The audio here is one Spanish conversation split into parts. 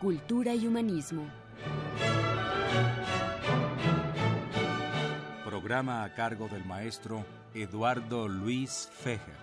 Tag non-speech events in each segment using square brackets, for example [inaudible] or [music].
cultura y humanismo. Programa a cargo del maestro Eduardo Luis Fejer.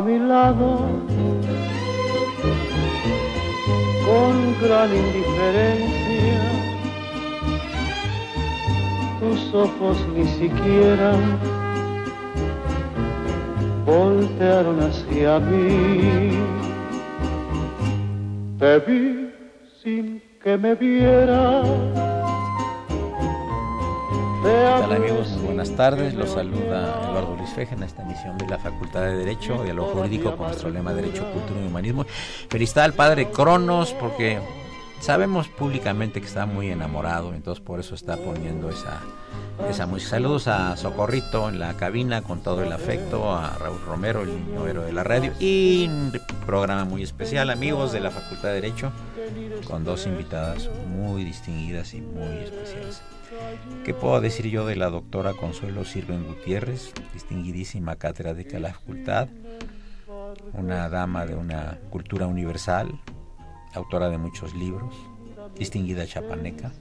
Mi lado con gran indiferencia. Tus ojos ni siquiera voltearon hacia mí. Te vi sin que me vieras Hola amigos? Buenas tardes, los saluda Eduardo Luis Feje en esta emisión de la Facultad de Derecho, lo Jurídico con nuestro lema Derecho, Cultura y Humanismo. Felicidad al padre Cronos porque sabemos públicamente que está muy enamorado, entonces por eso está poniendo esa, esa música. Saludos a Socorrito en la cabina con todo el afecto, a Raúl Romero, el niño de la radio, y un programa muy especial, amigos de la Facultad de Derecho, con dos invitadas muy distinguidas y muy especiales. ¿Qué puedo decir yo de la doctora Consuelo Sirven Gutiérrez, distinguidísima catedrática de la facultad, una dama de una cultura universal, autora de muchos libros, distinguida chapaneca,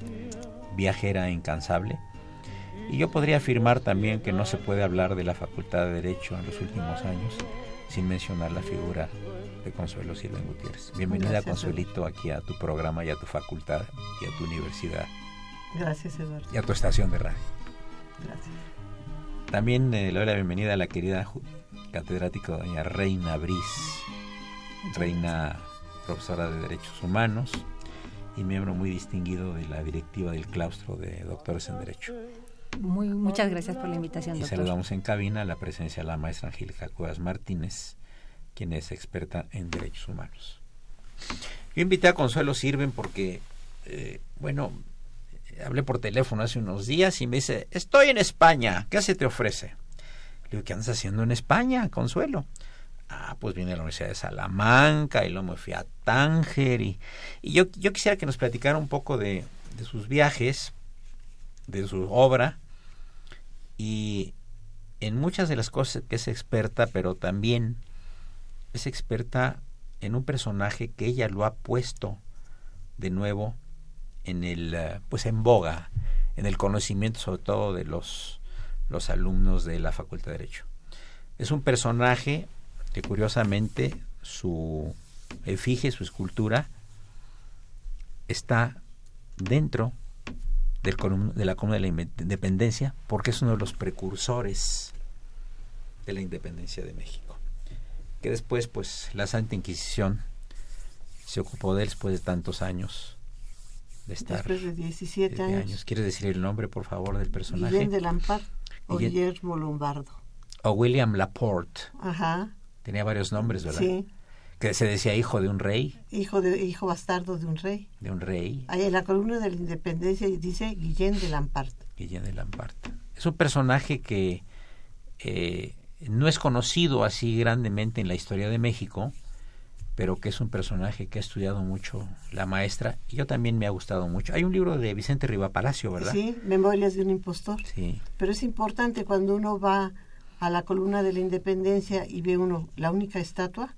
viajera incansable? Y yo podría afirmar también que no se puede hablar de la Facultad de Derecho en los últimos años sin mencionar la figura de Consuelo Sirven Gutiérrez. Bienvenida, Consuelito, aquí a tu programa y a tu facultad y a tu universidad. Gracias, Eduardo. Y a tu estación de radio. Gracias. También eh, le doy la bienvenida a la querida catedrática doña Reina Briz, reina profesora de Derechos Humanos y miembro muy distinguido de la directiva del claustro de doctores en Derecho. Muy, muchas gracias por la invitación, y saludamos en cabina la presencia de la maestra Angélica Cuevas Martínez, quien es experta en derechos humanos. Yo invité a Consuelo Sirven porque, eh, bueno, hablé por teléfono hace unos días y me dice, estoy en España, ¿qué se te ofrece? Le digo, ¿qué andas haciendo en España, Consuelo? Ah, pues vine a la Universidad de Salamanca y luego me fui a Tánger y, yo, yo quisiera que nos platicara un poco de, de sus viajes, de su obra y en muchas de las cosas que es experta, pero también es experta en un personaje que ella lo ha puesto de nuevo en el eh, pues en boga en el conocimiento sobre todo de los los alumnos de la Facultad de Derecho. Es un personaje que curiosamente su efigie, su escultura está dentro del, de la Comuna de la Independencia porque es uno de los precursores de la independencia de México. Que después, pues, la Santa Inquisición se ocupó de él después de tantos años Después de 17 años. ¿Quieres decir el nombre, por favor, del personaje? Guillén de Lampard o Guillermo Lombardo. O William Laporte. Ajá. Tenía varios nombres, ¿verdad? Sí. Que se decía hijo de un rey. Hijo de hijo bastardo de un rey. De un rey. Ahí en la columna de la independencia dice Guillén de Lampard. Guillén de Lampard. Es un personaje que eh, no es conocido así grandemente en la historia de México, pero que es un personaje que ha estudiado mucho la maestra y yo también me ha gustado mucho. Hay un libro de Vicente Riva Palacio, ¿verdad? Sí, Memorias de un impostor. Sí. Pero es importante cuando uno va a la columna de la Independencia y ve uno la única estatua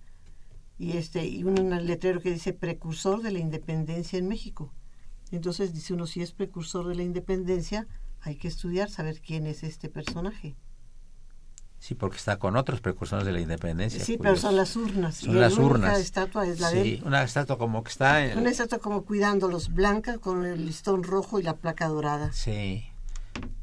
y este y un letrero que dice precursor de la independencia en México. Entonces dice uno si es precursor de la independencia hay que estudiar saber quién es este personaje. Sí, porque está con otros precursores de la independencia. Sí, pero son las urnas. Son y las la urnas. estatua es la sí, de él. una estatua como que está... en- Una estatua como cuidándolos, blanca con el listón rojo y la placa dorada. Sí.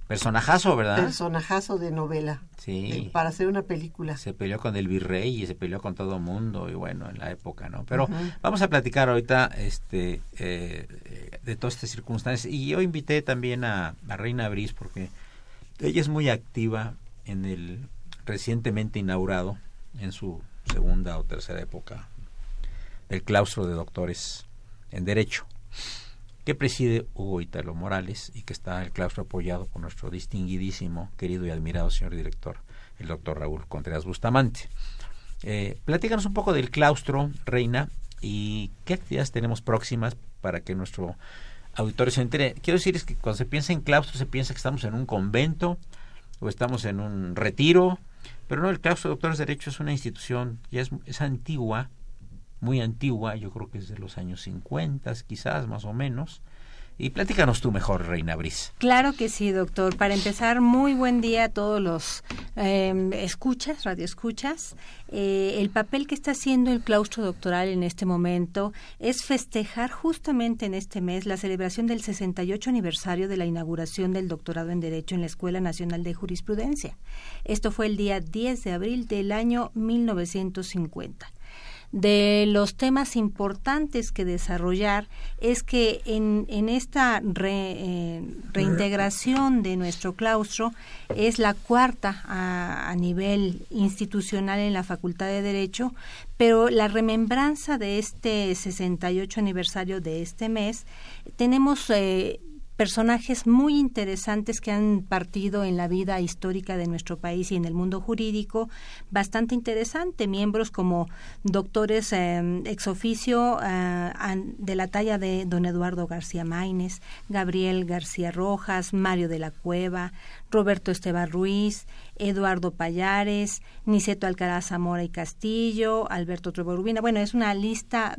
Personajazo, ¿verdad? Personajazo de novela. Sí. de- para hacer una película. se peleó con el virrey y se peleó con todo mundo y bueno en la época no pero vamos a platicar ahorita este eh, de todas estas circunstancias y yo invité también a, a Reina Briz porque ella es muy activa en el recientemente inaugurado en su segunda o tercera época del claustro de doctores en derecho que preside Hugo Italo Morales y que está el claustro apoyado por nuestro distinguidísimo, querido y admirado señor director, el doctor Raúl Contreras Bustamante. Eh, platícanos un poco del claustro, Reina, y qué actividades tenemos próximas para que nuestro auditorio se entere. Quiero decir es que cuando se piensa en claustro se piensa que estamos en un convento o estamos en un retiro, pero no, el claustro de doctores de derecho es una institución, ya es, es antigua, muy antigua, yo creo que es de los años 50, quizás más o menos. Y platícanos tú mejor, Reina Briz. Claro que sí, doctor. Para empezar, muy buen día a todos los eh, escuchas, radioescuchas. Eh, el papel que está haciendo el claustro doctoral en este momento es festejar justamente en este mes la celebración del 68 aniversario de la inauguración del doctorado en Derecho en la Escuela Nacional de Jurisprudencia. Esto fue el día 10 de abril del año 1950 de los temas importantes que desarrollar es que en, en esta eh, reintegración de nuestro claustro es la cuarta a, a nivel institucional en la Facultad de Derecho, pero la remembranza de este 68 aniversario de este mes, tenemos eh, personajes muy interesantes que han partido en la vida histórica de nuestro país y en el mundo jurídico, bastante interesante, miembros como doctores eh, ex oficio eh, de la talla de don Eduardo García Maínez, Gabriel García Rojas, Mario de la Cueva, Roberto Esteban Ruiz, Eduardo Payares, Niceto Alcaraz Zamora y Castillo, Alberto Trevo Rubina. Bueno, es una lista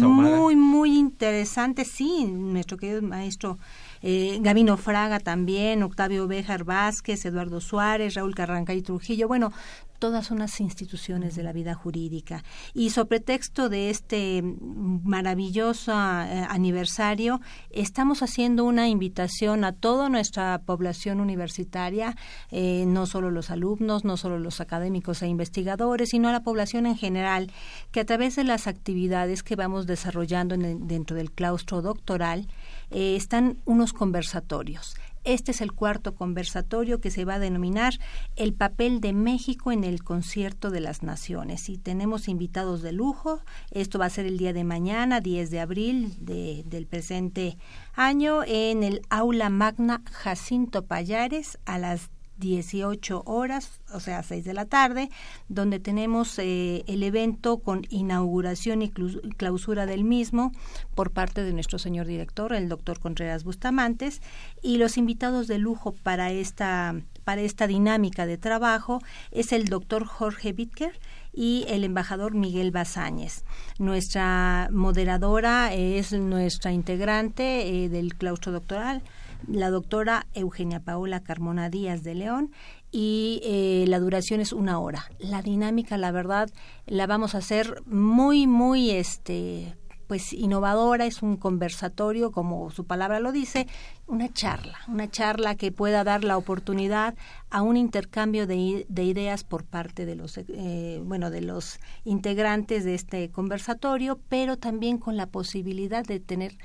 muy, muy interesante. Sí, nuestro querido maestro eh, Gavino Fraga también, Octavio Béjar Vázquez, Eduardo Suárez, Raúl Carranca y Trujillo. Bueno, todas unas instituciones de la vida jurídica. Y sobre pretexto de este maravilloso eh, aniversario, estamos haciendo una invitación a toda nuestra población universitaria, eh, no solo los alumnos, no solo los académicos e investigadores, sino a la población en general, que a través de las actividades que vamos desarrollando en dentro del claustro doctoral, eh, están unos conversatorios. Este es el cuarto conversatorio que se va a denominar El papel de México en el concierto de las naciones. Y tenemos invitados de lujo. Esto va a ser el día de mañana, 10 de abril de- del presente año, en el aula magna Jacinto Payares a las 18 horas, o sea, 6 de la tarde, donde tenemos eh, el evento con inauguración y clausura del mismo por parte de nuestro señor director, el doctor Contreras Bustamantes, y los invitados de lujo para esta, para esta dinámica de trabajo es el doctor Jorge Bitker y el embajador Miguel Bazáñez. Nuestra moderadora es nuestra integrante eh, del claustro doctoral, la doctora Eugenia Paola Carmona Díaz de León y eh, la duración es una hora. La dinámica, la verdad, la vamos a hacer muy, muy, este, pues innovadora, es un conversatorio, como su palabra lo dice, una charla, una charla que pueda dar la oportunidad a un intercambio de, de ideas por parte de los, eh, bueno, de los integrantes de este conversatorio, pero también con la posibilidad de tener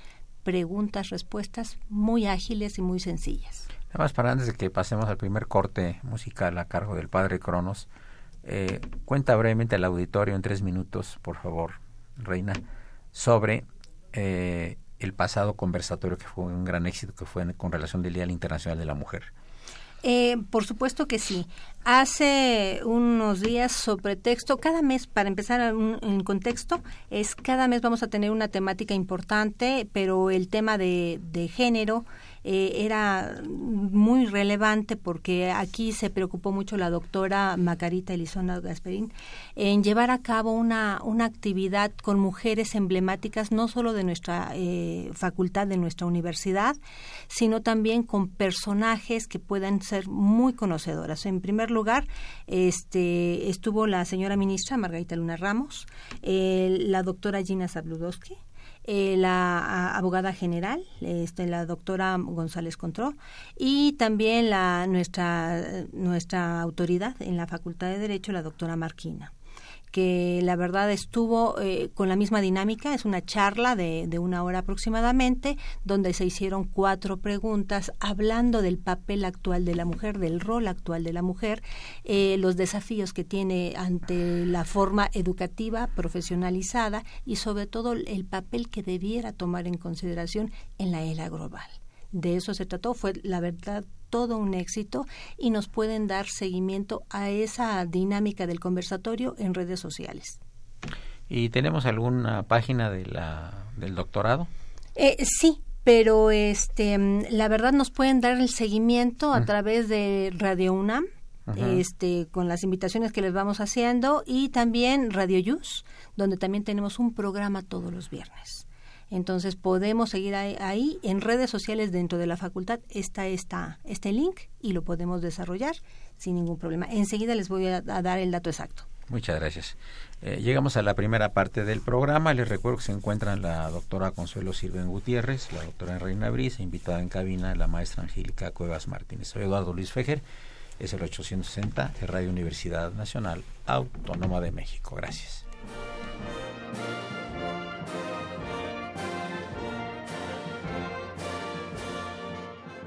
preguntas, respuestas muy ágiles y muy sencillas. Nada más para antes de que pasemos al primer corte musical a cargo del padre Cronos, eh, cuenta brevemente al auditorio en tres minutos, por favor, Reina, sobre eh, el pasado conversatorio que fue un gran éxito, que fue con relación del Día Internacional de la Mujer. Eh, por supuesto que sí. Hace unos días, sobre texto, cada mes, para empezar en, contexto, es cada mes vamos a tener una temática importante, pero el tema de, de género eh, era muy relevante porque aquí se preocupó mucho la doctora Macarita Elizona Gasperín en llevar a cabo una, una actividad con mujeres emblemáticas, no solo de nuestra eh, facultad, de nuestra universidad, sino también con personajes que puedan ser muy conocedoras. En primer lugar, este, estuvo la señora ministra Margarita Luna Ramos, eh, la doctora Gina Zabludowski, eh, la abogada general, este, la doctora González Contró, y también la, nuestra, nuestra autoridad en la Facultad de Derecho, la doctora Marquina que la verdad estuvo eh, con la misma dinámica, es una charla de, de, una hora aproximadamente, donde se hicieron cuatro preguntas hablando del papel actual de la mujer, del rol actual de la mujer, eh, los desafíos que tiene ante la forma educativa, profesionalizada y sobre todo el papel que debiera tomar en consideración en la era global. De eso se trató, fue la verdad todo un éxito y nos pueden dar seguimiento a esa dinámica del conversatorio en redes sociales. ¿Y tenemos alguna página de la, del doctorado? Eh, sí, pero este, la verdad nos pueden dar el seguimiento a través de Radio UNAM, este, con las invitaciones que les vamos haciendo, y también Radio Yus, donde también tenemos un programa todos los viernes. Entonces podemos seguir ahí, en redes sociales dentro de la facultad está este link y lo podemos desarrollar sin ningún problema. Enseguida les voy a, dar el dato exacto. Muchas gracias. Eh, llegamos a la primera parte del programa. Les recuerdo que se encuentran la doctora Consuelo Sirven Gutiérrez, la doctora Reina Brisa, invitada en cabina la maestra Angélica Cuevas Martínez. Soy Eduardo Luis Fejer, es el 860 de Radio Universidad Nacional Autónoma de México. Gracias.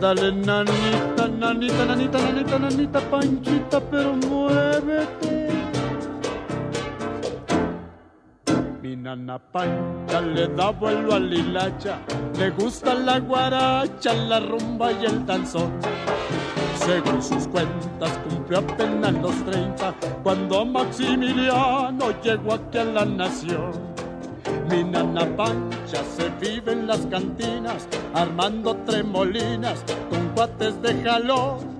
Dale, nanita, nanita, nanita, nanita, nanita, panchita, pero muévete. Mi nana pancha le da vuelo al hilacha, le gusta la guaracha, la rumba y el danzón. Según sus cuentas cumplió apenas los 30 cuando Maximiliano llegó aquí a la nación. Mi nana pancha se vive en las cantinas, armando tremolinas con cuates de jalón.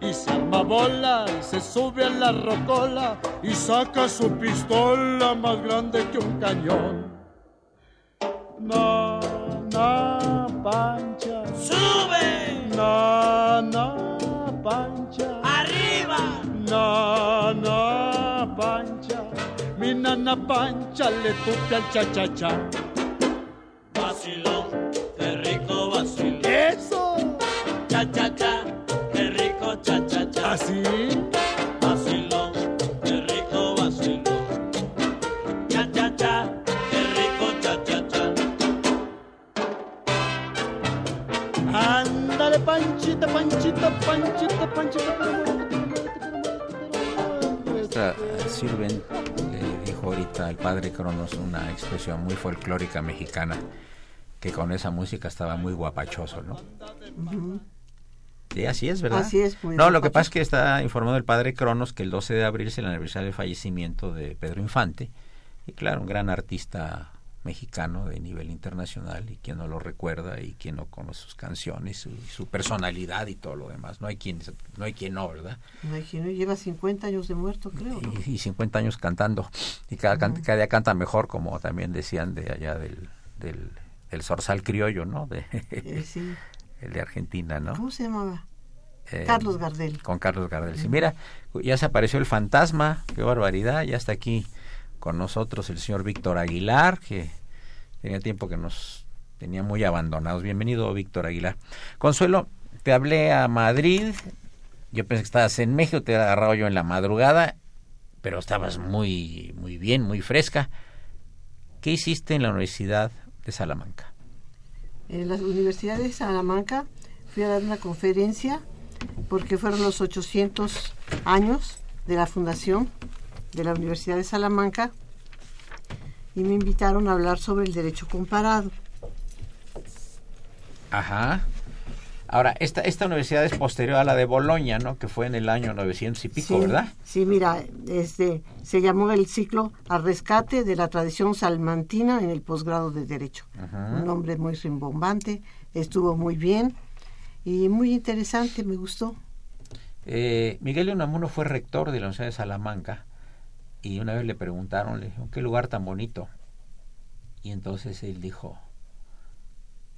Y se arma bola y se sube a la rocola y saca su pistola más grande que un cañón. Nana pancha. ¡Sube! Nana pancha. ¡Arriba! Nana nana pancha le tupe al cha-cha-cha. Vacilón, qué rico vacilón. ¡Eso! Cha-cha-cha, qué rico cha-cha-cha. ¿Así? Vacilón, qué rico vacilón. Cha-cha-cha, qué rico cha-cha-cha. Ándale, panchita, panchita, panchita, panchita, pero sirven ahorita el padre Cronos una expresión muy folclórica mexicana que con esa música estaba muy guapachoso, ¿no? Sí, así es, ¿verdad? Así es. no, lo que pasa es que está informado el padre Cronos que el 12 de abril es el aniversario del fallecimiento de Pedro Infante. Y claro, un gran artista mexicano de nivel internacional y quien no lo recuerda y quien no conoce sus canciones su, su personalidad y todo lo demás. No hay quien no hay quien no verdad no hay quien no. Lleva 50 años de muerto creo y, y 50 años cantando. Y cada, cada día canta mejor como también decían de allá del del, del zorzal criollo no de eh, sí. [laughs] el de Argentina no cómo se llamaba eh, Carlos Gardel. con Carlos Gardel. Sí mira ya se apareció el fantasma. Qué barbaridad ya está aquí con nosotros el señor Víctor Aguilar, que tenía tiempo que nos tenía muy abandonados. Bienvenido, Víctor Aguilar. Consuelo, te hablé a Madrid, yo pensé que estabas en México, te he agarrado yo en la madrugada, pero estabas muy, muy bien, muy fresca. ¿Qué hiciste en la Universidad de Salamanca? En la Universidad de Salamanca fui a dar una conferencia porque fueron los 800 años de la fundación de la Universidad de Salamanca y me invitaron a hablar sobre el derecho comparado. Ajá. Ahora, esta, esta universidad es posterior a la de Bolonia, ¿no? Que fue en el año 900 y pico, Sí, ¿verdad? Sí, mira, este, se llamó el ciclo Al rescate de la tradición salmantina en el posgrado de Derecho. Ajá. Un nombre muy rimbombante, estuvo muy bien y muy interesante, me gustó. Eh, Miguel Unamuno fue rector de la Universidad de Salamanca y una vez le preguntaron, le dijeron, qué lugar tan bonito. Y entonces él dijo,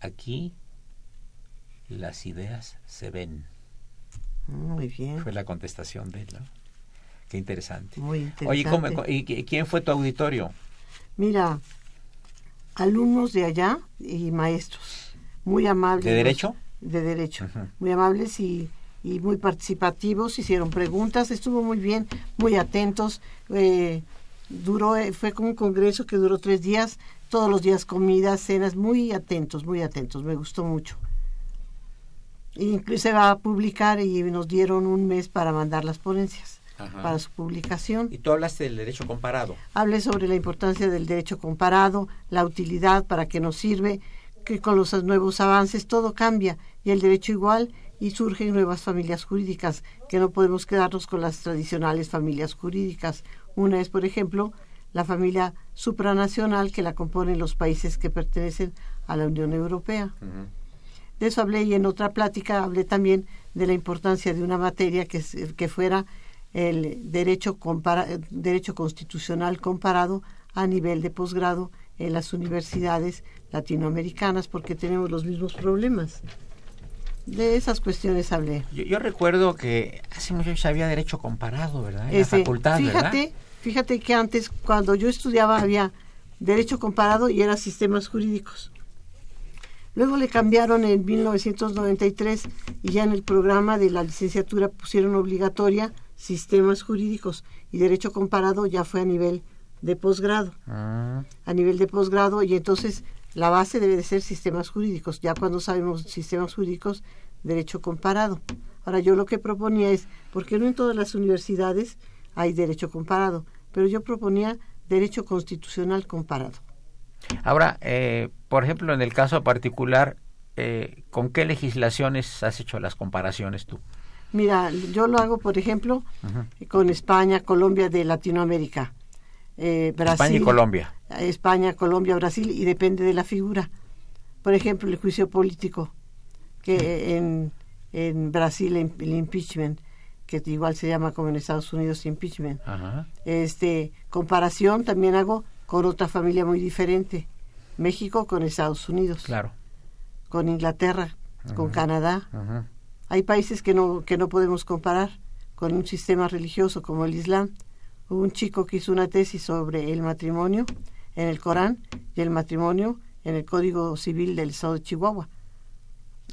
aquí las ideas se ven. Muy bien. Fue la contestación de él, ¿no? Qué interesante. Muy interesante. Oye, ¿cómo- ¿y qui- quién fue tu auditorio? Mira, alumnos de allá y maestros, muy amables. ¿De derecho? De derecho. Muy amables y, y muy participativos, hicieron preguntas, estuvo muy bien, muy atentos. eh, duró, eh, fue como un congreso que duró tres días, todos los días comidas, cenas, muy atentos, muy atentos, me gustó mucho. Incluso se va a publicar y nos dieron un mes para mandar las ponencias, Ajá. para su publicación. Y tú hablaste del derecho comparado. Hablé sobre la importancia del derecho comparado, la utilidad, para qué nos sirve, que con los nuevos avances todo cambia y el derecho igual y surgen nuevas familias jurídicas, que no podemos quedarnos con las tradicionales familias jurídicas. Una es, por ejemplo, la familia supranacional que la componen los países que pertenecen a la Unión Europea. De eso hablé y en otra plática hablé también de la importancia de una materia que, que fuera el derecho, compara- derecho constitucional comparado a nivel de posgrado en las universidades latinoamericanas porque tenemos los mismos problemas. De esas cuestiones hablé. Yo, yo recuerdo que hace mucho años había derecho comparado, ¿verdad? En la facultad, fíjate, ¿verdad? fíjate que antes cuando yo estudiaba había derecho comparado y era sistemas jurídicos. Luego le cambiaron en 1993 y ya en el programa de la licenciatura pusieron obligatoria sistemas jurídicos y derecho comparado ya fue a nivel de posgrado, Ah, a nivel de posgrado y entonces la base debe de ser sistemas jurídicos. Ya cuando sabemos sistemas jurídicos, derecho comparado. Ahora yo lo que proponía es, porque no en todas las universidades hay derecho comparado, pero yo proponía derecho constitucional comparado. Ahora, eh, por ejemplo, en el caso particular, eh, ¿con qué legislaciones has hecho las comparaciones tú? Mira, yo lo hago, por ejemplo, con España, Colombia de Latinoamérica, eh, Brasil, España y Colombia. España, Colombia, Brasil y depende de la figura. Por ejemplo, el juicio político, que en, en Brasil el el impeachment, que igual se llama como en Estados Unidos impeachment. Ajá. Este comparación también hago con otra familia muy diferente, México con Estados Unidos, Claro. con Inglaterra, con. Canadá. Hay países que no, que no podemos comparar con un sistema religioso como el Islam. Hubo un chico que hizo una tesis sobre el matrimonio en el Corán y el matrimonio en el Código Civil del Estado de Chihuahua.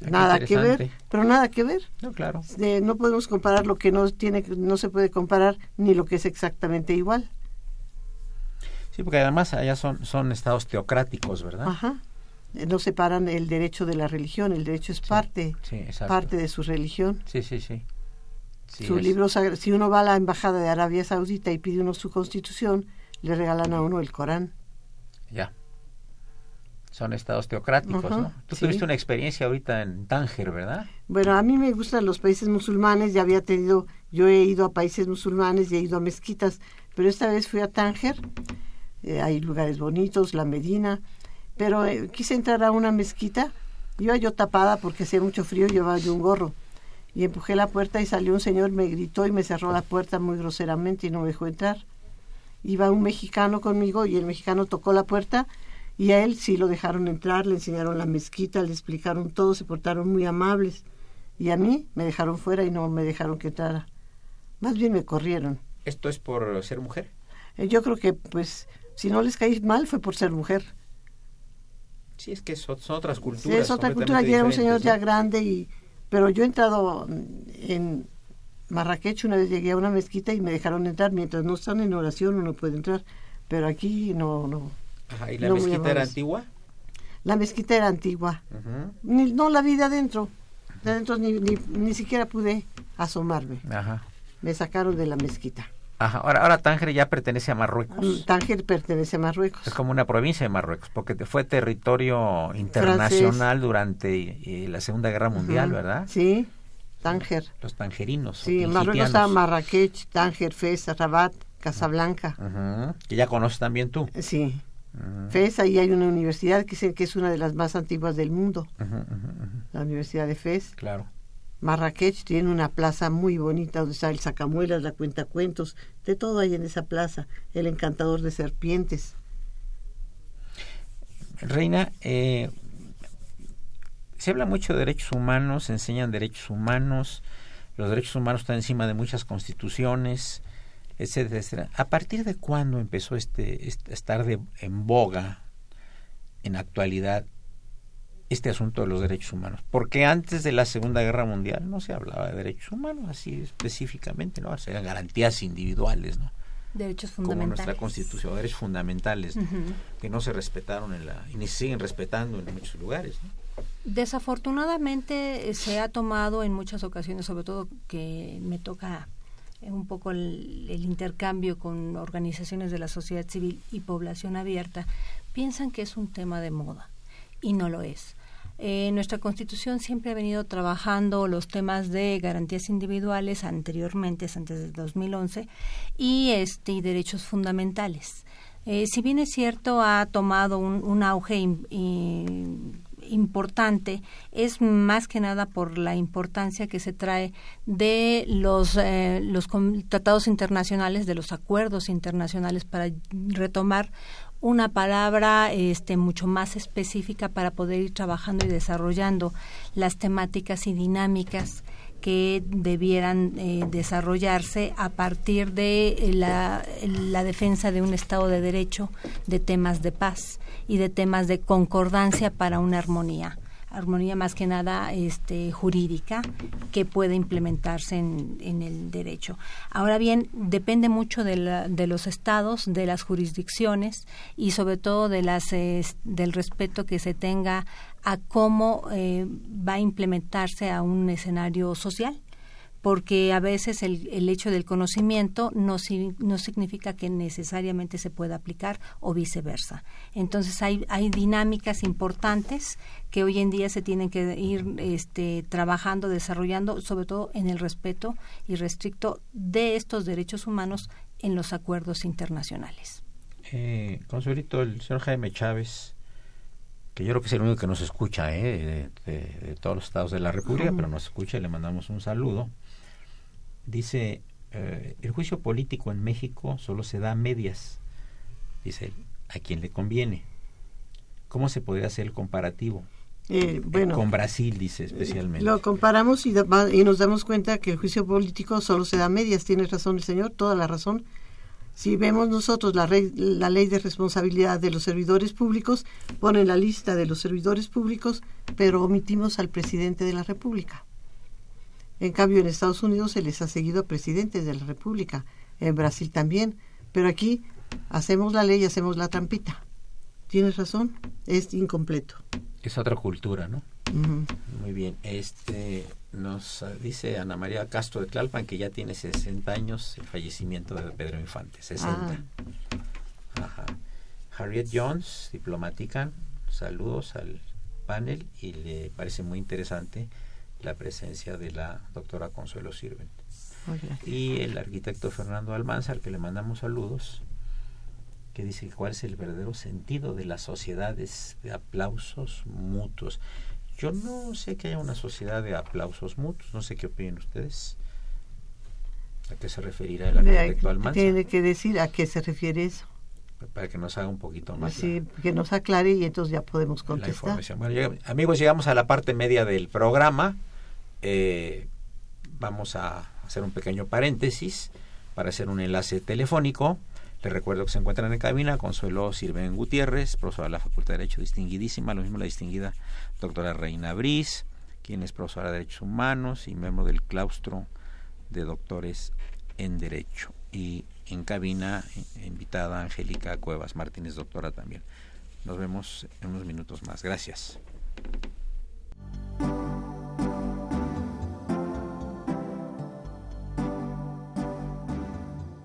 Ah, Nada que ver, pero nada que ver. No, claro. Eh, no podemos comparar lo que no tiene, no se puede comparar ni lo que es exactamente igual. Sí, porque además allá son, son estados teocráticos, ¿verdad? Ajá. Eh, No separan el derecho de la religión, el derecho es parte, Sí, parte de su religión. Sí, sí, sí. Sí, su es- libro si uno va a la embajada de Arabia Saudita y pide uno su constitución, le regalan a uno el Corán. Ya. Son estados teocráticos, Ajá, ¿no? Tú sí. tuviste una experiencia ahorita en Tánger, ¿verdad? Bueno, a mí me gustan los países musulmanes, ya había tenido, yo he ido a países musulmanes y he ido a mezquitas, pero esta vez fui a Tánger, eh, hay lugares bonitos, la Medina, pero eh, quise entrar a una mezquita, iba yo tapada porque hacía mucho frío, llevaba yo un gorro, y empujé la puerta y salió un señor, me gritó y me cerró la puerta muy groseramente y no me dejó entrar. Iba un mexicano conmigo y el mexicano tocó la puerta y a él sí lo dejaron entrar, le enseñaron la mezquita, le explicaron todo, se portaron muy amables. Y a mí me dejaron fuera y no me dejaron que entrara. Más bien me corrieron. ¿Esto es por ser mujer? Eh, Yo creo que, pues, si no les caí mal fue por ser mujer. Sí, es que son, son otras Sí, culturas. es otra cultura, ya era un señor ya grande y... Pero yo he entrado en Marrakech, una vez llegué a una mezquita y me dejaron entrar. Mientras no están en oración uno puede entrar. Pero aquí no, no. Ajá, ¿Y la no mezquita era antigua? La mezquita era antigua. Ni- no la vi de adentro. De adentro ni, ni, ni siquiera pude asomarme. Ajá. Me sacaron de la mezquita. Ajá. Ahora, ahora Tánger ya pertenece a Marruecos. Mm, Tánger pertenece a Marruecos. Es como una provincia de Marruecos, porque fue territorio internacional durante eh, la Segunda Guerra Mundial, Ujú. ¿verdad? Sí, Tánger. Los tangerinos. Sí, Marruecos está Marrakech, Tánger, Fez, Rabat, Casablanca. Ujú. Que ya conoces también tú. Sí. Fez, ahí hay una universidad que dicen que es una de las más antiguas del mundo, la Universidad de Fez. Claro. Marrakech tiene una plaza muy bonita donde está el sacamuelas, la cuentacuentos, de todo hay en esa plaza, el encantador de serpientes. Reina, eh, se habla mucho de derechos humanos, se enseñan derechos humanos, los derechos humanos están encima de muchas constituciones, etcétera, etcétera. ¿A partir de cuándo empezó este, este- estar de, en boga en actualidad este asunto de los derechos humanos? Porque antes de la Segunda Guerra Mundial no se hablaba de derechos humanos así específicamente, ¿no? Eran garantías individuales, ¿no? Derechos Como fundamentales. nuestra constitución, derechos fundamentales. Ujú. que no se respetaron en la y ni se siguen respetando en muchos lugares ¿no? Desafortunadamente eh, se ha tomado en muchas ocasiones, sobre todo que me toca un poco el, el intercambio con organizaciones de la sociedad civil y población abierta, piensan que es un tema de moda y no lo es. Eh, nuestra Constitución siempre ha venido trabajando los temas de garantías individuales anteriormente, es antes del 2011, y, este, y derechos fundamentales. Eh, si bien es cierto, ha tomado un, auge importante, es más que nada por la importancia que se trae de los, eh, los tratados internacionales, de los acuerdos internacionales para retomar una palabra este mucho más específica para poder ir trabajando y desarrollando las temáticas y dinámicas que debieran eh, desarrollarse a partir de eh, la, la defensa de un Estado de Derecho, de temas de paz y de temas de concordancia para una armonía armonía más que nada este, jurídica que puede implementarse en, en el derecho. Ahora bien, depende mucho de, la- de los estados, de las jurisdicciones y sobre todo de las, del respeto que se tenga a cómo eh, va a implementarse a un escenario social porque a veces el, el hecho del conocimiento no, no significa que necesariamente se pueda aplicar o viceversa. Entonces hay, hay dinámicas importantes que hoy en día se tienen que ir este, trabajando, desarrollando, sobre todo en el respeto y restricto de estos derechos humanos en los acuerdos internacionales. Eh, consuelito, el señor Jaime Chávez, que yo creo que es el único que nos escucha ¿eh? de, de- de todos los estados de la República, pero nos escucha y le mandamos un saludo. Dice, eh, el juicio político en México solo se da a medias, dice él, a quien le conviene. ¿Cómo se podría hacer el comparativo? Eh, bueno, Con Brasil, dice especialmente. lo comparamos y, da- y nos damos cuenta que el juicio político solo se da a medias. Tiene razón el señor, toda la razón. Si vemos nosotros la, rey- la ley de responsabilidad de los servidores públicos, pone la lista de los servidores públicos, pero omitimos al presidente de la República. En cambio, en Estados Unidos se les ha seguido a presidentes de la República, en Brasil también, pero aquí hacemos la ley y hacemos la trampita. Tienes razón, es incompleto. Es otra cultura, ¿no? Muy bien. Este nos ah, dice Ana María Castro de Tlalpan que ya tiene 60 años el fallecimiento de Pedro Infante. 60. Ajá. Harriet Jones, diplomática, saludos al panel y le parece muy interesante la presencia de la doctora Consuelo Sirven. Y el arquitecto Fernando Almanza, al que le mandamos saludos, que dice cuál es el verdadero sentido de las sociedades de aplausos mutuos. Yo no sé que haya una sociedad de aplausos mutuos, no sé qué opinan ustedes. ¿A qué se referirá el arquitecto Almanza? Tiene que decir a qué se refiere eso. Para que nos haga un poquito más la- Sí, que nos aclare y entonces ya podemos la contestar. información. Bueno, llega- amigos, llegamos a la parte media del programa. Eh, vamos a hacer un pequeño paréntesis para hacer un enlace telefónico. Les recuerdo que se encuentran en cabina Consuelo Sirven Gutiérrez, profesora de la Facultad de Derecho, distinguidísima, lo mismo la distinguida doctora Reina Briz, quien es profesora de Derechos Humanos y miembro del claustro de doctores en Derecho. Y en cabina, eh, invitada Angélica Cuevas Martínez, doctora también. Nos vemos en unos minutos más. Gracias.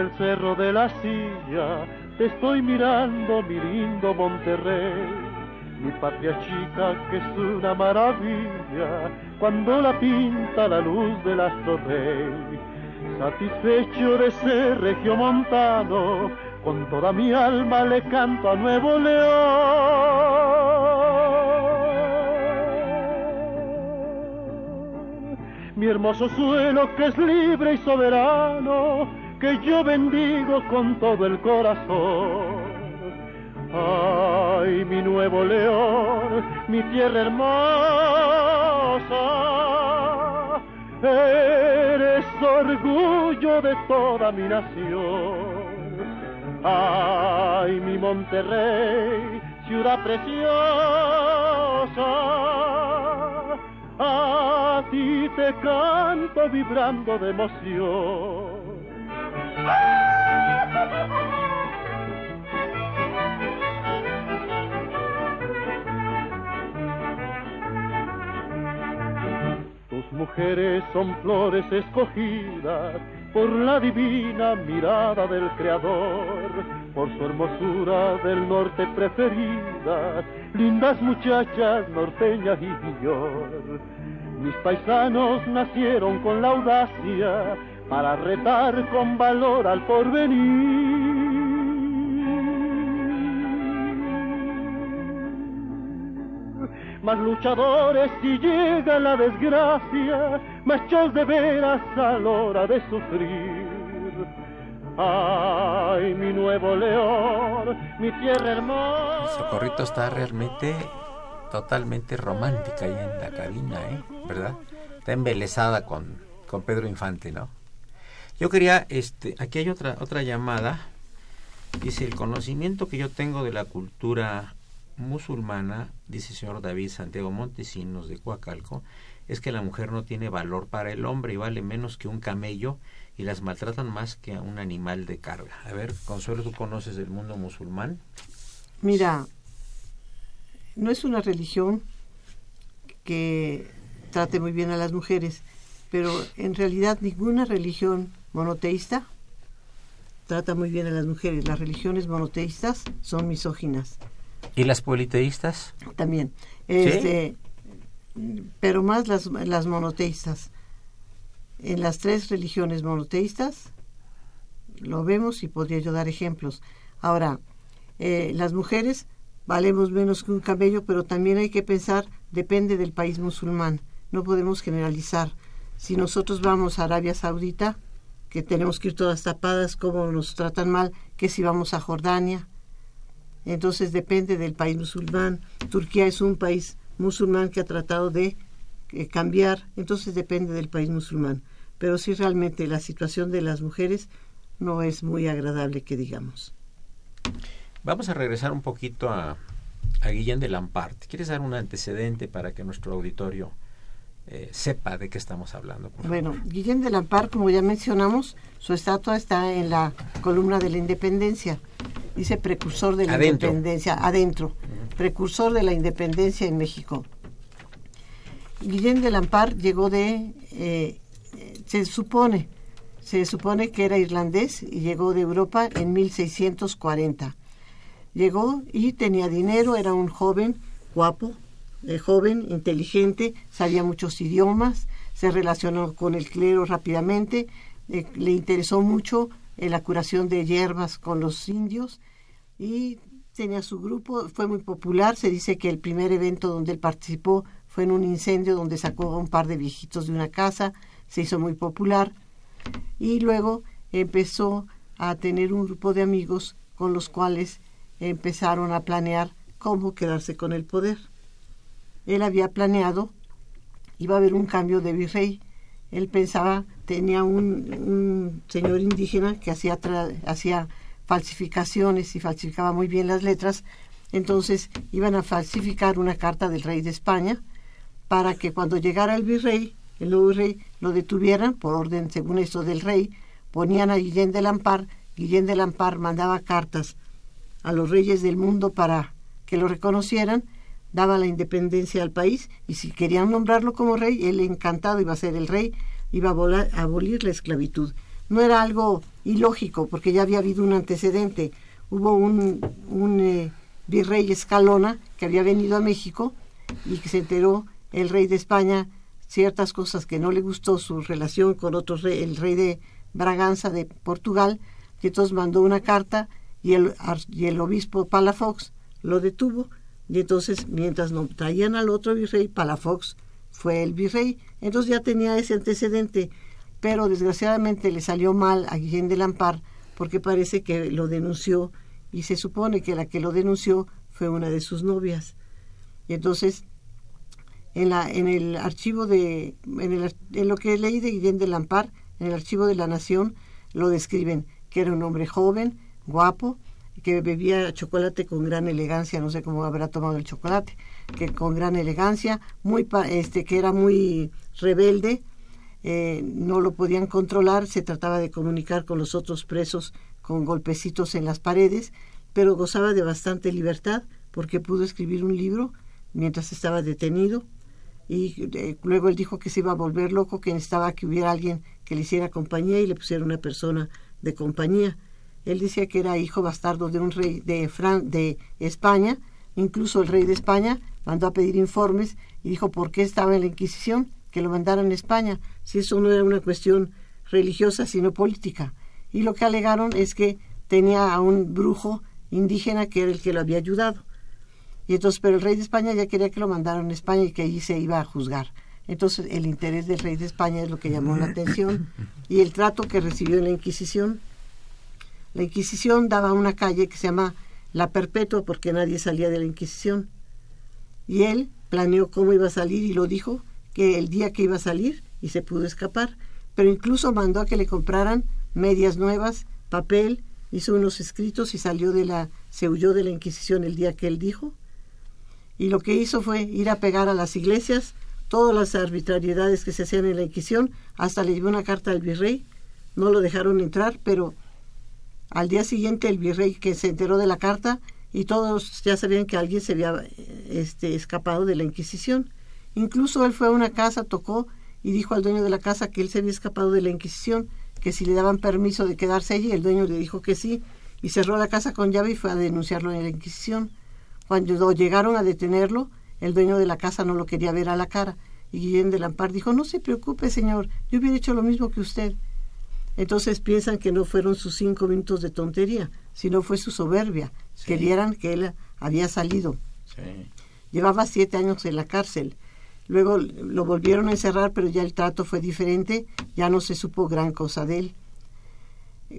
Del cerro de la silla te estoy mirando, mi lindo Monterrey, mi patria chica que es una maravilla cuando la pinta la luz del astro rey. Satisfecho de ser regiomontano, con toda mi alma le canto a Nuevo León. Mi hermoso suelo que es libre y soberano, que yo bendigo con todo el corazón. Ay, mi Nuevo León, mi tierra hermosa, eres orgullo de toda mi nación. Ay, mi Monterrey, ciudad preciosa, a ti te canto vibrando de emoción. Tus mujeres son flores escogidas por la divina mirada del Creador, por su hermosura del norte preferida, lindas muchachas norteñas y guillor. Mis paisanos nacieron con la audacia para retar con valor al porvenir. Más luchadores si llega la desgracia, machos de veras a la hora de sufrir. Ay, mi nuevo león, mi tierra hermosa. Socorrito está realmente totalmente romántica ahí en la cabina, ¿eh? ¿verdad? Está embelesada con, con Pedro Infante, ¿no? Yo quería, este, aquí hay otra, otra llamada. Dice, el conocimiento que yo tengo de la cultura musulmana, dice el señor David Santiago Montesinos de Coacalco, es que la mujer no tiene valor para el hombre y vale menos que un camello y las maltratan más que a un animal de carga. A ver, Consuelo, ¿tú conoces del mundo musulmán? Mira, no es una religión que trate muy bien a las mujeres, pero en realidad ninguna religión monoteísta trata muy bien a las mujeres. Las religiones monoteístas son misóginas. ¿Y las politeístas? También. Este, Pero más las, las monoteístas. En las tres religiones monoteístas lo vemos y podría yo dar ejemplos. Ahora, eh, las mujeres valemos menos que un cabello, pero también hay que pensar, depende del país musulmán. No podemos generalizar. Si nosotros vamos a Arabia Saudita, que tenemos que ir todas tapadas, cómo nos tratan mal, que si vamos a Jordania. Entonces depende del país musulmán. Turquía es un país musulmán que ha tratado de eh, cambiar, entonces depende del país musulmán. Pero sí realmente la situación de las mujeres no es muy agradable que digamos. Vamos a regresar un poquito a, a Guillén de Lampart. ¿Quieres dar un antecedente para que nuestro auditorio eh, sepa de qué estamos hablando? Bueno, Guillén de Lampart, como ya mencionamos, su estatua está en la columna de la independencia. Dice precursor de la Adentro. independencia, adentro. Precursor de la independencia en México. Guillén de Lampart llegó de, eh, se supone, se supone que era irlandés y llegó de Europa en 1640. Llegó y tenía dinero, era un joven guapo, joven, inteligente, sabía muchos idiomas, se relacionó con el clero rápidamente, eh, le interesó mucho eh, la curación de hierbas con los indios y tenía su grupo, fue muy popular, se dice que el primer evento donde él participó fue en un incendio donde sacó a un par de viejitos de una casa, se hizo muy popular y luego empezó a tener un grupo de amigos con los cuales empezaron a planear cómo quedarse con el poder. Él había planeado, iba a haber un cambio de virrey. Él pensaba, tenía un, señor indígena que hacía, hacía falsificaciones y falsificaba muy bien las letras, entonces iban a falsificar una carta del rey de España para que cuando llegara el virrey, el nuevo virrey, lo detuvieran por orden, según esto del rey, ponían a Guillén de Lampar, Guillén de Lampar mandaba cartas a los reyes del mundo para que lo reconocieran, daba la independencia al país y si querían nombrarlo como rey, él encantado iba a ser el rey, iba a, abolir la esclavitud. No era algo ilógico porque ya había habido un antecedente. Hubo un, un eh, virrey Escalona que había venido a México y que se enteró el rey de España ciertas cosas que no le gustó su relación con otro rey, el rey de Braganza de Portugal, y entonces mandó una carta y el, y el obispo Palafox lo detuvo y entonces mientras no traían al otro virrey, Palafox fue el virrey, entonces ya tenía ese antecedente, pero desgraciadamente le salió mal a Guillén de Lampar porque parece que lo denunció y se supone que la que lo denunció fue una de sus novias. Y entonces en, la, en el archivo de, en, el, en lo que leí de Guillén de Lampar, en el archivo de la Nación, lo describen, que era un hombre joven, guapo, que bebía chocolate con gran elegancia, no sé cómo habrá tomado el chocolate, que con gran elegancia, muy este que era muy rebelde, eh, no lo podían controlar, se trataba de comunicar con los otros presos con golpecitos en las paredes, pero gozaba de bastante libertad porque pudo escribir un libro mientras estaba detenido y eh, luego él dijo que se iba a volver loco, que necesitaba que hubiera alguien que le hiciera compañía y le pusiera una persona de compañía. Él decía que era hijo bastardo de un rey de, Fran de España, incluso el rey de España mandó a pedir informes y dijo por qué estaba en la Inquisición, que lo mandaran a España, si eso no era una cuestión religiosa, sino política. Y lo que alegaron es que tenía a un brujo indígena que era el que lo había ayudado. Y entonces, pero el rey de España ya quería que lo mandaran a España y que allí se iba a juzgar. Entonces, el interés del rey de España es lo que llamó la atención y el trato que recibió en la Inquisición. La Inquisición daba una calle que se llama La Perpetua porque nadie salía de la Inquisición. Y él planeó cómo iba a salir y lo dijo que el día que iba a salir y se pudo escapar, pero incluso mandó a que le compraran medias nuevas, papel, hizo unos escritos y salió de la se huyó de la Inquisición el día que él dijo y lo que hizo fue ir a pegar a las iglesias todas las arbitrariedades que se hacían en la Inquisición, hasta le llevó una carta al virrey, no lo dejaron entrar, pero al día siguiente el virrey que se enteró de la carta y todos ya sabían que alguien se había este, escapado de la Inquisición. Incluso él fue a una casa, tocó y dijo al dueño de la casa que él se había escapado de la Inquisición, que si le daban permiso de quedarse allí, el dueño le dijo que sí, y cerró la casa con llave y fue a denunciarlo en la Inquisición. Cuando llegaron a detenerlo, el dueño de la casa no lo quería ver a la cara. Y Guillén de Lampar dijo, no se preocupe, señor, yo hubiera hecho lo mismo que usted. Entonces piensan que no fueron sus cinco minutos de tontería, sino fue su soberbia. Querían que él había salido. Llevaba siete años en la cárcel. Luego lo volvieron a encerrar, pero ya el trato fue diferente, ya no se supo gran cosa de él.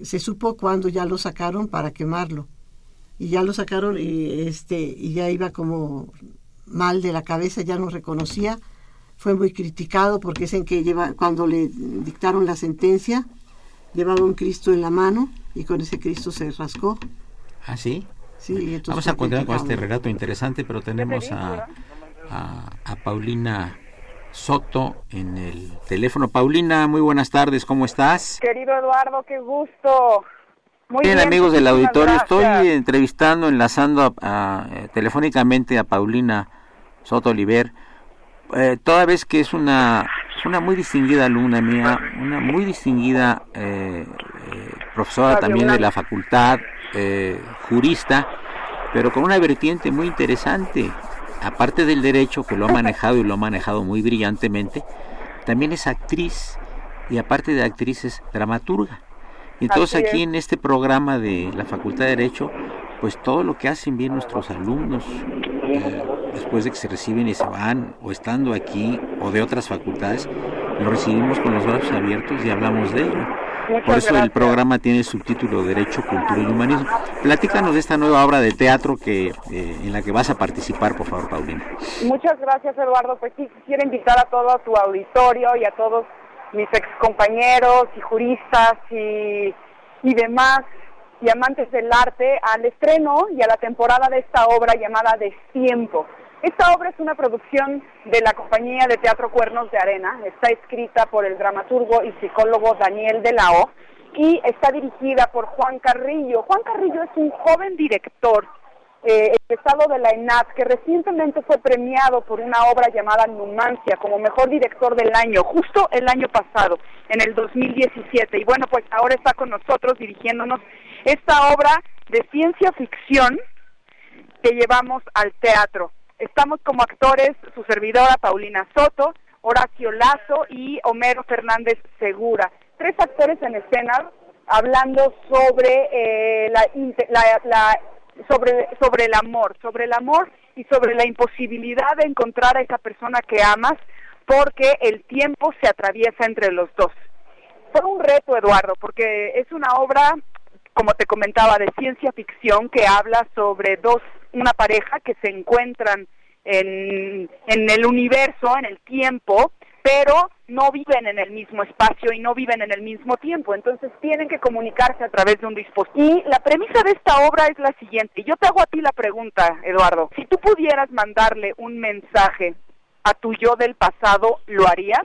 Se supo cuando ya lo sacaron para quemarlo y ya lo sacaron y este y ya iba como mal de la cabeza, ya no reconocía, fue muy criticado porque dicen que lleva cuando le dictaron la sentencia llevaba un Cristo en la mano y con ese Cristo se rascó. ¿Ah, sí? Sí, Vamos a continuar con este relato interesante, pero tenemos a, a, a Paulina Soto en el teléfono. Paulina, muy buenas tardes, ¿cómo estás? Querido Eduardo, qué gusto. Muy bien, amigos del auditorio, estoy entrevistando, enlazando eh, telefónicamente a Paulina Soto Oliver, eh, toda vez que es una, una muy distinguida alumna mía, una muy distinguida eh, profesora también de la facultad, jurista, pero con una vertiente muy interesante, aparte del derecho que lo ha manejado y lo ha manejado muy brillantemente, también es actriz y aparte de actriz es dramaturga. Entonces aquí en este programa de la Facultad de Derecho, pues todo lo que hacen bien nuestros alumnos, eh, después de que se reciben y se van, o estando aquí, o de otras facultades, lo recibimos con los brazos abiertos y hablamos de ello. Muchas Por eso el programa tiene el subtítulo Derecho, Cultura y Humanismo. Platícanos de esta nueva obra de teatro que eh, en la que vas a participar, por favor, Paulina. Muchas gracias, Eduardo. Pues sí, quisiera invitar a todo tu auditorio y a todos mis excompañeros y juristas y, y demás y amantes del arte al estreno y a la temporada de esta obra llamada Destiempo. Esta obra es una producción de la compañía de teatro Cuernos de Arena. Está escrita por el dramaturgo y psicólogo Daniel de la O y está dirigida por Juan Carrillo. Juan Carrillo es un joven director eh, de la ENAT, que recientemente fue premiado por una obra llamada Numancia como mejor director del año, justo el año pasado, en el 2017. Y bueno, pues ahora está con nosotros dirigiéndonos esta obra de ciencia ficción que llevamos al teatro. Estamos como actores su servidora Paulina Soto, Horacio Lazo y Homero Fernández Segura. Tres actores en escena hablando sobre eh, la, la- la- sobre sobre el amor, sobre el amor y sobre la imposibilidad de encontrar a esa persona que amas porque el tiempo se atraviesa entre los dos. Fue un reto, Eduardo, porque es una obra, como te comentaba, de ciencia ficción que habla sobre dos, una pareja que se encuentran en, en el universo, en el tiempo, pero no viven en el mismo espacio y no viven en el mismo tiempo, entonces tienen que comunicarse a través de un dispositivo. Y la premisa de esta obra es la siguiente, yo te hago a ti la pregunta, Eduardo, si tú pudieras mandarle un mensaje a tu yo del pasado, ¿lo harías?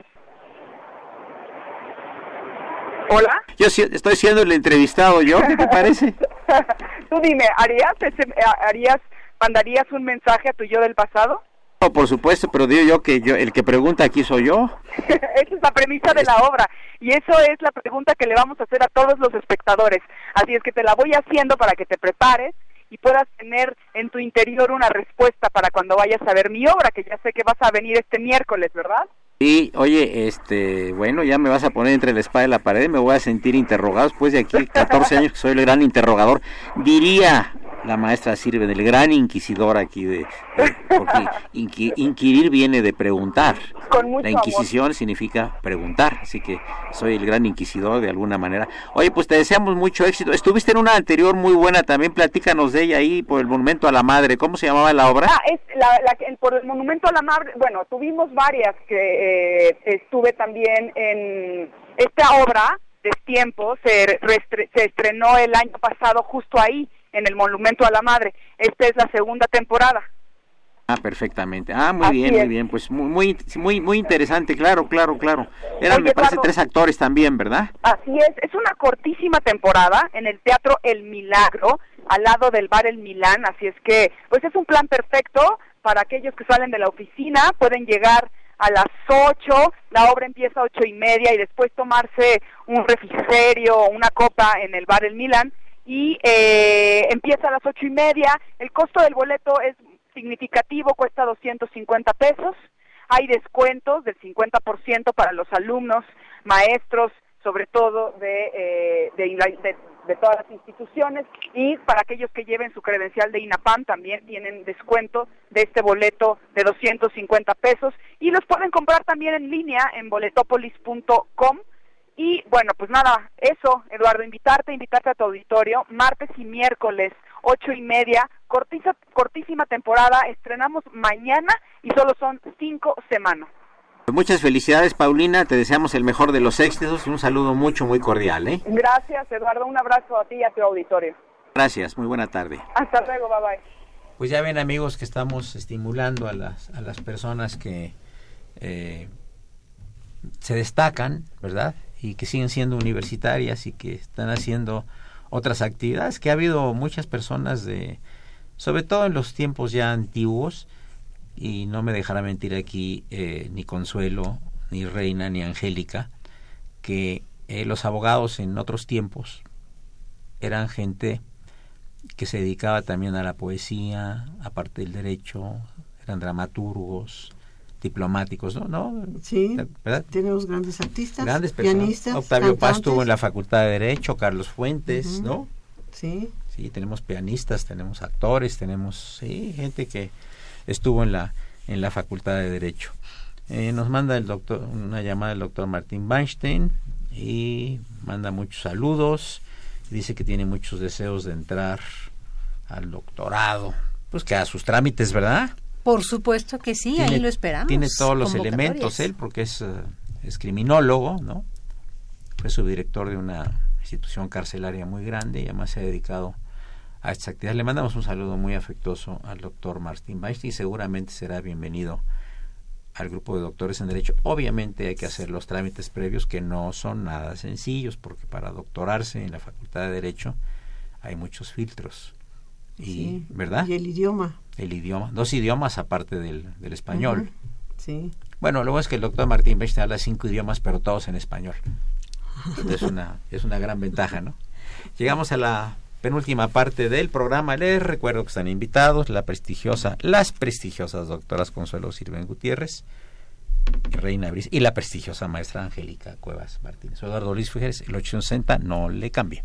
Hola. Yo estoy siendo el entrevistado, ¿yo? ¿Qué te parece? [laughs] Tú dime, ¿harías, ese, harías, mandarías un mensaje a tu yo del pasado? No, por supuesto, pero digo yo que yo, el que pregunta aquí soy yo. [laughs] Esa es la premisa de la obra y eso es la pregunta que le vamos a hacer a todos los espectadores. Así es que te la voy haciendo para que te prepares y puedas tener en tu interior una respuesta para cuando vayas a ver mi obra, que ya sé que vas a venir este miércoles, ¿verdad? Y, oye, este, bueno, ya me vas a poner entre la espada y la pared, me voy a sentir interrogado después de aquí 14 años que soy el gran interrogador. Diría la maestra Sirve del gran inquisidor aquí de, de- porque inqui- inquirir viene de preguntar. Con mucho La Inquisición significa preguntar, así que soy el gran inquisidor de alguna manera. Oye, pues te deseamos mucho éxito. Estuviste en una anterior muy buena también, platícanos de ella ahí por el Monumento a la Madre. ¿Cómo se llamaba la obra? Ah, es la, la- el- por el Monumento a la Madre, bueno, tuvimos varias que eh, estuve también en esta obra de tiempo, se, restre- se estrenó el año pasado justo ahí, en el Monumento a la Madre. Esta es la segunda temporada. Ah, perfectamente. Ah, muy Así bien, muy bien. Pues muy, muy, muy, interesante. Claro, claro, claro. Eran, Oye, me parece, tres actores también, ¿verdad? Así es, es una cortísima temporada en el Teatro El Milagro, al lado del bar El Milán, así es que, pues es un plan perfecto para aquellos que salen de la oficina, pueden llegar a las 8, la obra empieza a ocho y media y después tomarse un refrigerio o una copa en el bar El Milán y eh, empieza a las ocho y media, el costo del boleto es significativo, cuesta 250 pesos, hay descuentos del 50% para los alumnos, maestros, sobre todo de, eh, de, de- de todas las instituciones. Y para aquellos que lleven su credencial de INAPAM también tienen descuento de este boleto de 250 pesos. Y los pueden comprar también en línea en boletopolis.com y bueno, pues nada, eso, Eduardo, invitarte, invitarte a tu auditorio, martes y miércoles, ocho y media, cortisa- cortísima temporada, estrenamos mañana y solo son cinco semanas. Muchas felicidades, Paulina. Te deseamos el mejor de los éxitos. Un saludo mucho, muy cordial, ¿eh? Gracias, Eduardo, un abrazo a ti y a tu auditorio. Gracias, muy buena tarde. Hasta luego, bye bye. Pues ya ven, amigos, que estamos estimulando a las, a las personas que eh, se destacan, ¿verdad? Y que siguen siendo universitarias y que están haciendo otras actividades, que ha habido muchas personas de, sobre todo en los tiempos ya antiguos, y no me dejará mentir aquí eh, ni Consuelo, ni Reina, ni Angélica, que eh, los abogados en otros tiempos eran gente que se dedicaba también a la poesía, aparte del derecho, eran dramaturgos, diplomáticos, ¿no? ¿No? Sí, ¿verdad? tenemos grandes artistas, Grandes personas. pianistas, Octavio Paz estuvo en la Facultad de Derecho, Carlos Fuentes. ¿no? Sí, Sí, tenemos pianistas, tenemos actores, tenemos sí, gente que estuvo en la en la Facultad de Derecho. Eh, nos manda el doctor, una llamada del doctor Martín Weinstein y manda muchos saludos. Dice que tiene muchos deseos de entrar al doctorado. Pues que a sus trámites, ¿verdad? Por supuesto que sí, ahí lo esperamos. Tiene todos los elementos él, porque es, eh, es criminólogo, ¿no? Fue subdirector de una institución carcelaria muy grande y además se ha dedicado a estas actividades. Le mandamos un saludo muy afectuoso al doctor Martín Weinstein y seguramente será bienvenido al grupo de doctores en Derecho. Obviamente hay que hacer los trámites previos que no son nada sencillos porque para doctorarse en la Facultad de Derecho hay muchos filtros. Y, ¿Verdad? Y el idioma. El idioma. Dos idiomas aparte del, del español. Sí. Bueno, luego es que el doctor Martín Weinstein habla cinco idiomas, pero todos en español. Es una, [laughs] es una gran ventaja, ¿no? Llegamos a la penúltima parte del programa. Les recuerdo que están invitados la prestigiosa, las prestigiosas doctoras Consuelo Sirven Gutiérrez, Reina Brice y la prestigiosa maestra Angélica Cuevas Martínez. Eduardo Luis Figueres, el 860, no le cambie.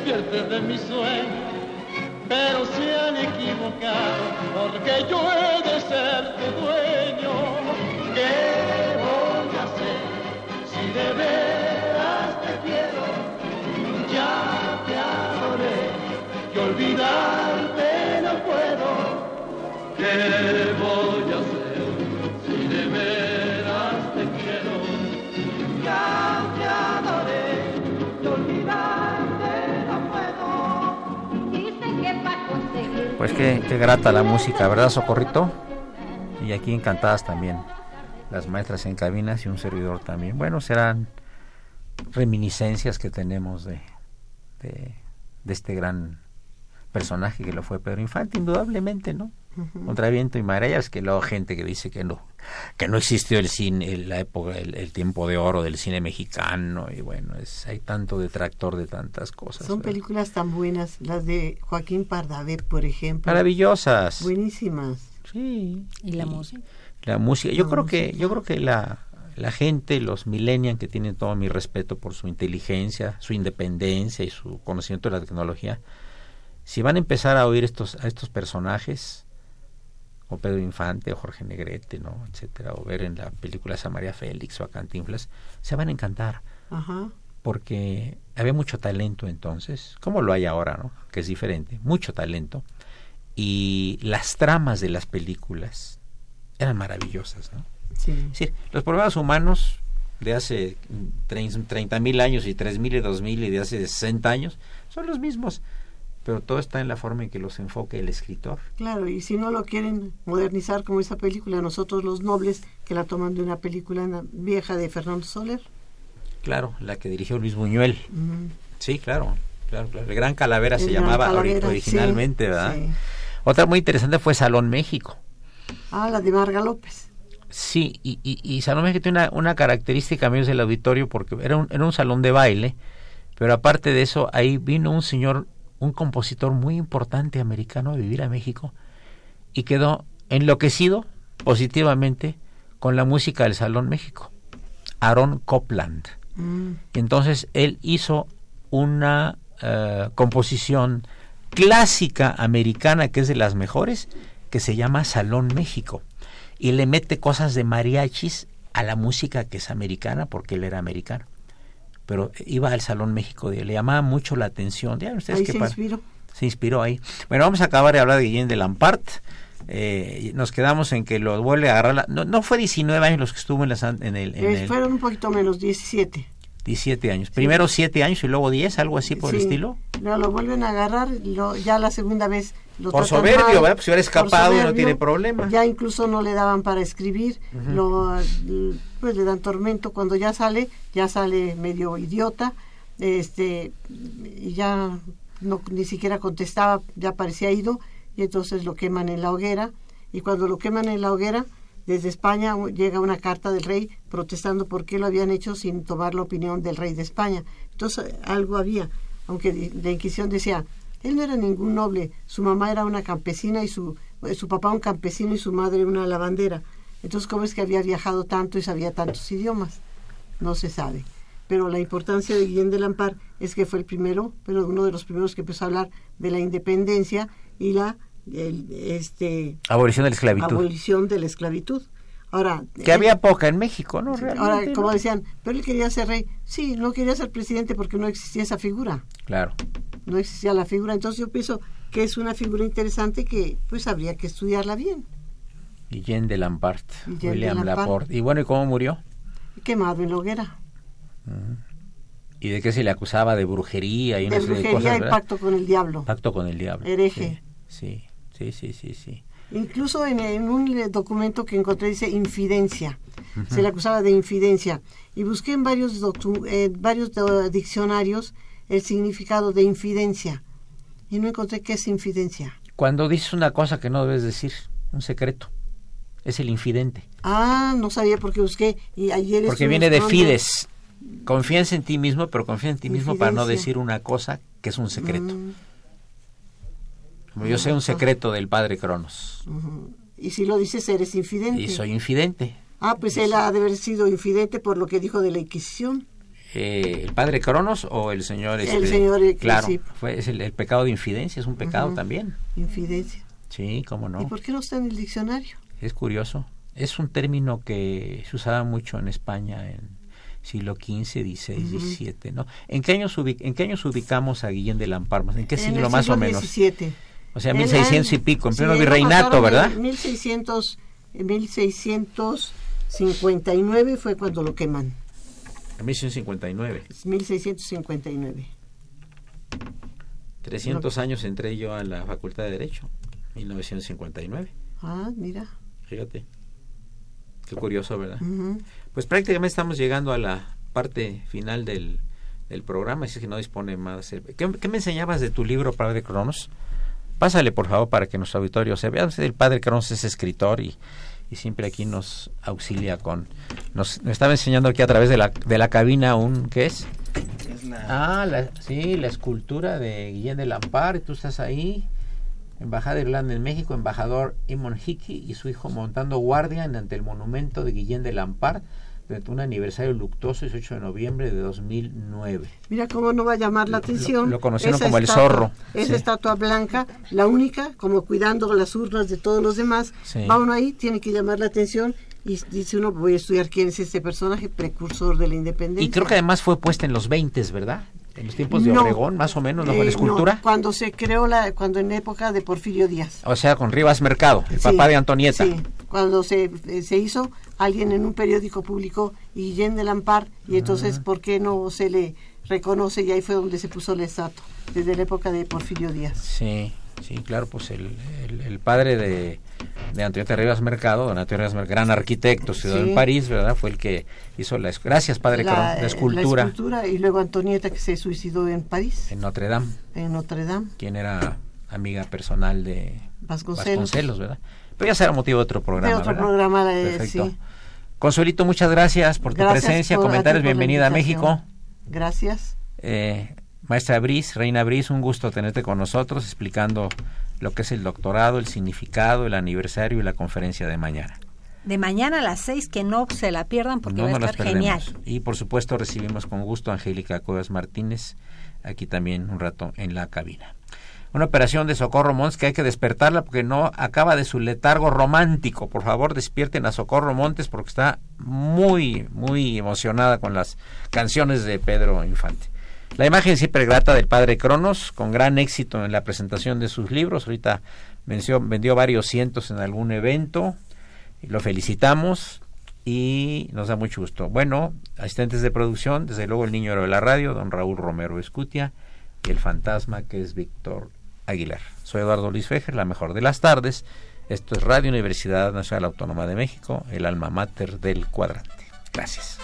Despierte de mi sueño, pero se han equivocado, porque yo he de ser tu dueño. ¿Qué voy a hacer si de veras te quiero? Ya te adoré y olvidarte qué, grata la música, ¿verdad, Socorrito? Y aquí encantadas también las maestras en cabinas y un servidor también. Bueno, serán reminiscencias que tenemos de, de, de este gran personaje que lo fue Pedro Infante, indudablemente, ¿no? Contra viento y maravillas, que luego gente que dice que no, que no existió el cine, el- la época, el, el tiempo de oro del cine mexicano, y bueno, es, hay tanto detractor de tantas cosas. Son ¿verdad? películas tan buenas, las de Joaquín Pardavé, por ejemplo. Maravillosas. Buenísimas. Sí. Y la música. La música, yo La creo que, yo creo que la, la gente, los millennials que tienen todo mi respeto por su inteligencia, su independencia y su conocimiento de la tecnología, si van a empezar a oír estos, a estos personajes, o Pedro Infante, o Jorge Negrete, ¿no? etcétera, o ver en la película a María Félix o a Cantinflas, se van a encantar, Ajá. porque había mucho talento entonces, como lo hay ahora, ¿no? que es diferente, mucho talento, y las tramas de las películas eran maravillosas, ¿no? Sí. Es decir, los problemas humanos de hace 30 mil años y 3 mil y 2 mil y de hace 60 años son los mismos, pero todo está en la forma en que los enfoque el escritor. Claro, y si no lo quieren modernizar como esa película, nosotros los nobles, que la toman de una película vieja de Fernando Soler. Claro, la que dirigió Luis Buñuel. Sí, claro, claro, claro. El Gran Calavera El se Gran llamaba Calavera, originalmente, sí, ¿verdad? sí. Otra muy interesante fue Salón México. Ah, la de Marga López. Sí, y, y, y Salón México tiene una, una característica, amigos del auditorio, porque era un, era un salón de baile, pero aparte de eso, ahí vino un señor un compositor muy importante americano a vivir a México y quedó enloquecido positivamente con la música del Salón México, Aaron Copland. Mm. Entonces él hizo una eh, composición clásica americana que es de las mejores, que se llama Salón México. Y le mete cosas de mariachis a la música que es americana, porque él era americano. Pero iba al Salón México, le llamaba mucho la atención. Ya, ustedes Ahí se inspiró. se inspiró ahí. Bueno, vamos a acabar de hablar de Guillén de Lampart. Eh, nos quedamos en que lo vuelve a agarrar. la- no, no fue 19 años los que estuvo en, la, en el, en Eh, el Fueron un poquito menos, 17. 17 años. Primero 7 años y luego 10, algo así por el estilo. No, lo vuelven a agarrar, lo, ya la segunda vez lo Por soberbio, mal, ¿verdad? Pues si hubiera escapado no soberbio, tiene problema. Ya incluso no le daban para escribir, lo, pues le dan tormento. Cuando ya sale, ya sale medio idiota, este, y ya no, ni siquiera contestaba, ya parecía ido, y entonces lo queman en la hoguera. Y cuando lo queman en la hoguera, desde España llega una carta del rey protestando por qué lo habían hecho sin tomar la opinión del rey de España. Entonces algo había, aunque la Inquisición decía, él no era ningún noble, su mamá era una campesina y su, eh, su papá un campesino y su madre una lavandera. Entonces, ¿cómo es que había viajado tanto y sabía tantos idiomas? No se sabe. Pero la importancia de Guillén de Lampar es que fue el primero, pero uno de los primeros que empezó a hablar de la independencia y la el, este, Abolición de la esclavitud. abolición de la esclavitud. Ahora, que él- había poca en México, ¿no? Ahora, Realmente, como ¿no? decían, pero él quería ser rey. Sí, no quería ser presidente porque no existía esa figura. Claro. No existía la figura. Entonces yo pienso que es una figura interesante que pues habría que estudiarla bien. Guillén de Lampart, Guillén de William Lampart. Laporte. Y bueno, ¿y cómo murió? Quemado en la hoguera. ¿Y de qué se le acusaba? De brujería y De una serie de brujería cosas, y pacto con el diablo. Pacto con el diablo. Hereje. Sí, sí, sí, sí, sí. Incluso en, en un documento que encontré dice infidencia. Se le acusaba de infidencia. Y busqué en varios, eh, varios eh, diccionarios el significado de infidencia. Y no encontré qué es infidencia. Cuando dices una cosa que no debes decir, un secreto, es el infidente. Ah, no sabía por qué busqué. Y ayer Porque viene de fides. Confías en ti mismo, pero confía en ti mismo para no decir una cosa que es un secreto. Mm, yo sé un secreto del padre Cronos. Y si lo dices, eres infidente. y soy infidente. Ah, pues él ha de haber sido infidente por lo que dijo de la Inquisición. Eh, ¿El padre Cronos o el señor? El este? señor, eh, Claro, fue, es el, el pecado de infidencia, es un pecado también. Infidencia. Sí, cómo ¿Y no. por qué no está en el diccionario? Es curioso. Es un término que se usaba mucho en España en siglo XV, XVI, Ujú. XVII, ¿no? ¿En qué años, en qué años ubicamos a Guillén de Lamparmas? ¿En qué En siglo el más o siglo menos? XVII. O sea, El 1600 y pico, en pleno virreinato, ¿verdad? En 1600, en 1659 fue cuando lo queman. En 1659. 1659. 300 años entré yo a la Facultad de Derecho, 1959. Ah, mira. Fíjate. Qué curioso, ¿verdad? Pues prácticamente estamos llegando a la parte final del, del programa, así que no dispone más. ¿Qué, qué me enseñabas de tu libro, Padre Cronos? Pásale, por favor, para que nuestro auditorio se vea. El Padre Cronos es escritor y, y siempre aquí nos auxilia con... Nos, nos estaba enseñando aquí a través de la, de la cabina un... ¿Qué es? Ah, la, sí, la escultura de Guillén de Lampar, y tú estás ahí, embajada de Irlanda en México, embajador Imon Hickey y su hijo montando guardia ante el monumento de Guillén de Lampar durante un aniversario luctuoso 18 de noviembre de 2009. Mira cómo no va a llamar la atención. lo conocieron esa como el zorro, Esa sí. estatua blanca, la única, como cuidando las urnas de todos los demás. Sí. Va uno ahí, tiene que llamar la atención y dice uno, voy a estudiar quién es este personaje precursor de la independencia. Y creo que además fue puesta en los 20, ¿verdad? En los tiempos de No. Obregón, más o menos, ¿no? Eh, la escultura. no, cuando se creó la, cuando en época de Porfirio Díaz. O sea, con Rivas Mercado, el Sí, papá de Antonieta. Sí, cuando se, se hizo, alguien en un periódico publicó Guillén de Lampar y entonces, Ah. ¿por qué no se le reconoce? Y ahí fue donde se puso la estatua, desde la época de Porfirio Díaz. Sí, sí, claro, pues el, el, el padre de, de Antonieta Rivas Mercado, don Antonio Rivas Mercado, gran arquitecto, ciudadano Sí. en París, ¿verdad? Fue el que hizo la... Gracias, padre la, Corón, la la escultura escultura, y luego Antonieta que se suicidó en París, en Notre Dame, en Notre Dame. quien era amiga personal de Vasconcelos. Vasconcelos, ¿verdad? Pero ya será motivo de otro programa, De otro ¿verdad? programa, eh, Perfecto. sí. Consuelito, muchas gracias por tu presencia, por- comentarios, bienvenida a. México. Gracias. Eh, Maestra Briz, Reina Briz, un gusto tenerte con nosotros explicando lo que es el doctorado, el significado, el aniversario y la conferencia de mañana. De mañana a las seis, que no se la pierdan porque va a estar genial. Y por supuesto recibimos con gusto a Angélica Cuevas Martínez, aquí también un rato en la cabina. Una operación de Socorro Montes que hay que despertarla porque no acaba de su letargo romántico. Por favor, despierten a Socorro Montes porque está muy, muy emocionada con las canciones de Pedro Infante. La imagen siempre grata del padre Cronos, con gran éxito en la presentación de sus libros. Ahorita venció, vendió varios cientos en algún evento. Lo felicitamos y nos da mucho gusto. Bueno, asistentes de producción, desde luego el niño de la radio, don Raúl Romero Escutia, y el fantasma que es Víctor Aguilar. Soy Eduardo Luis Fejer, la mejor de las tardes. Esto es Radio Universidad Nacional Autónoma de México, el alma mater del cuadrante. Gracias.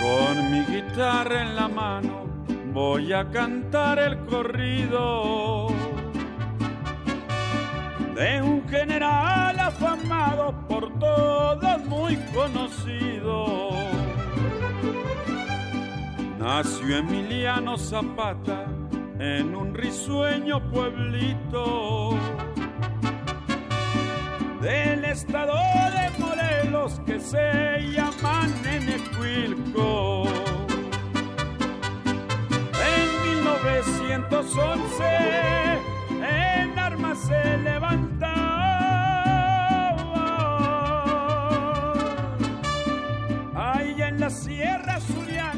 Con mi guitarra en la mano voy a cantar el corrido de un general afamado por todos muy conocido Nació Emiliano Zapata en un risueño pueblito del estado de Morelos que se llama Nenecuilco. En 1911 en armas se levantaba ahí en la Sierra Suriana, don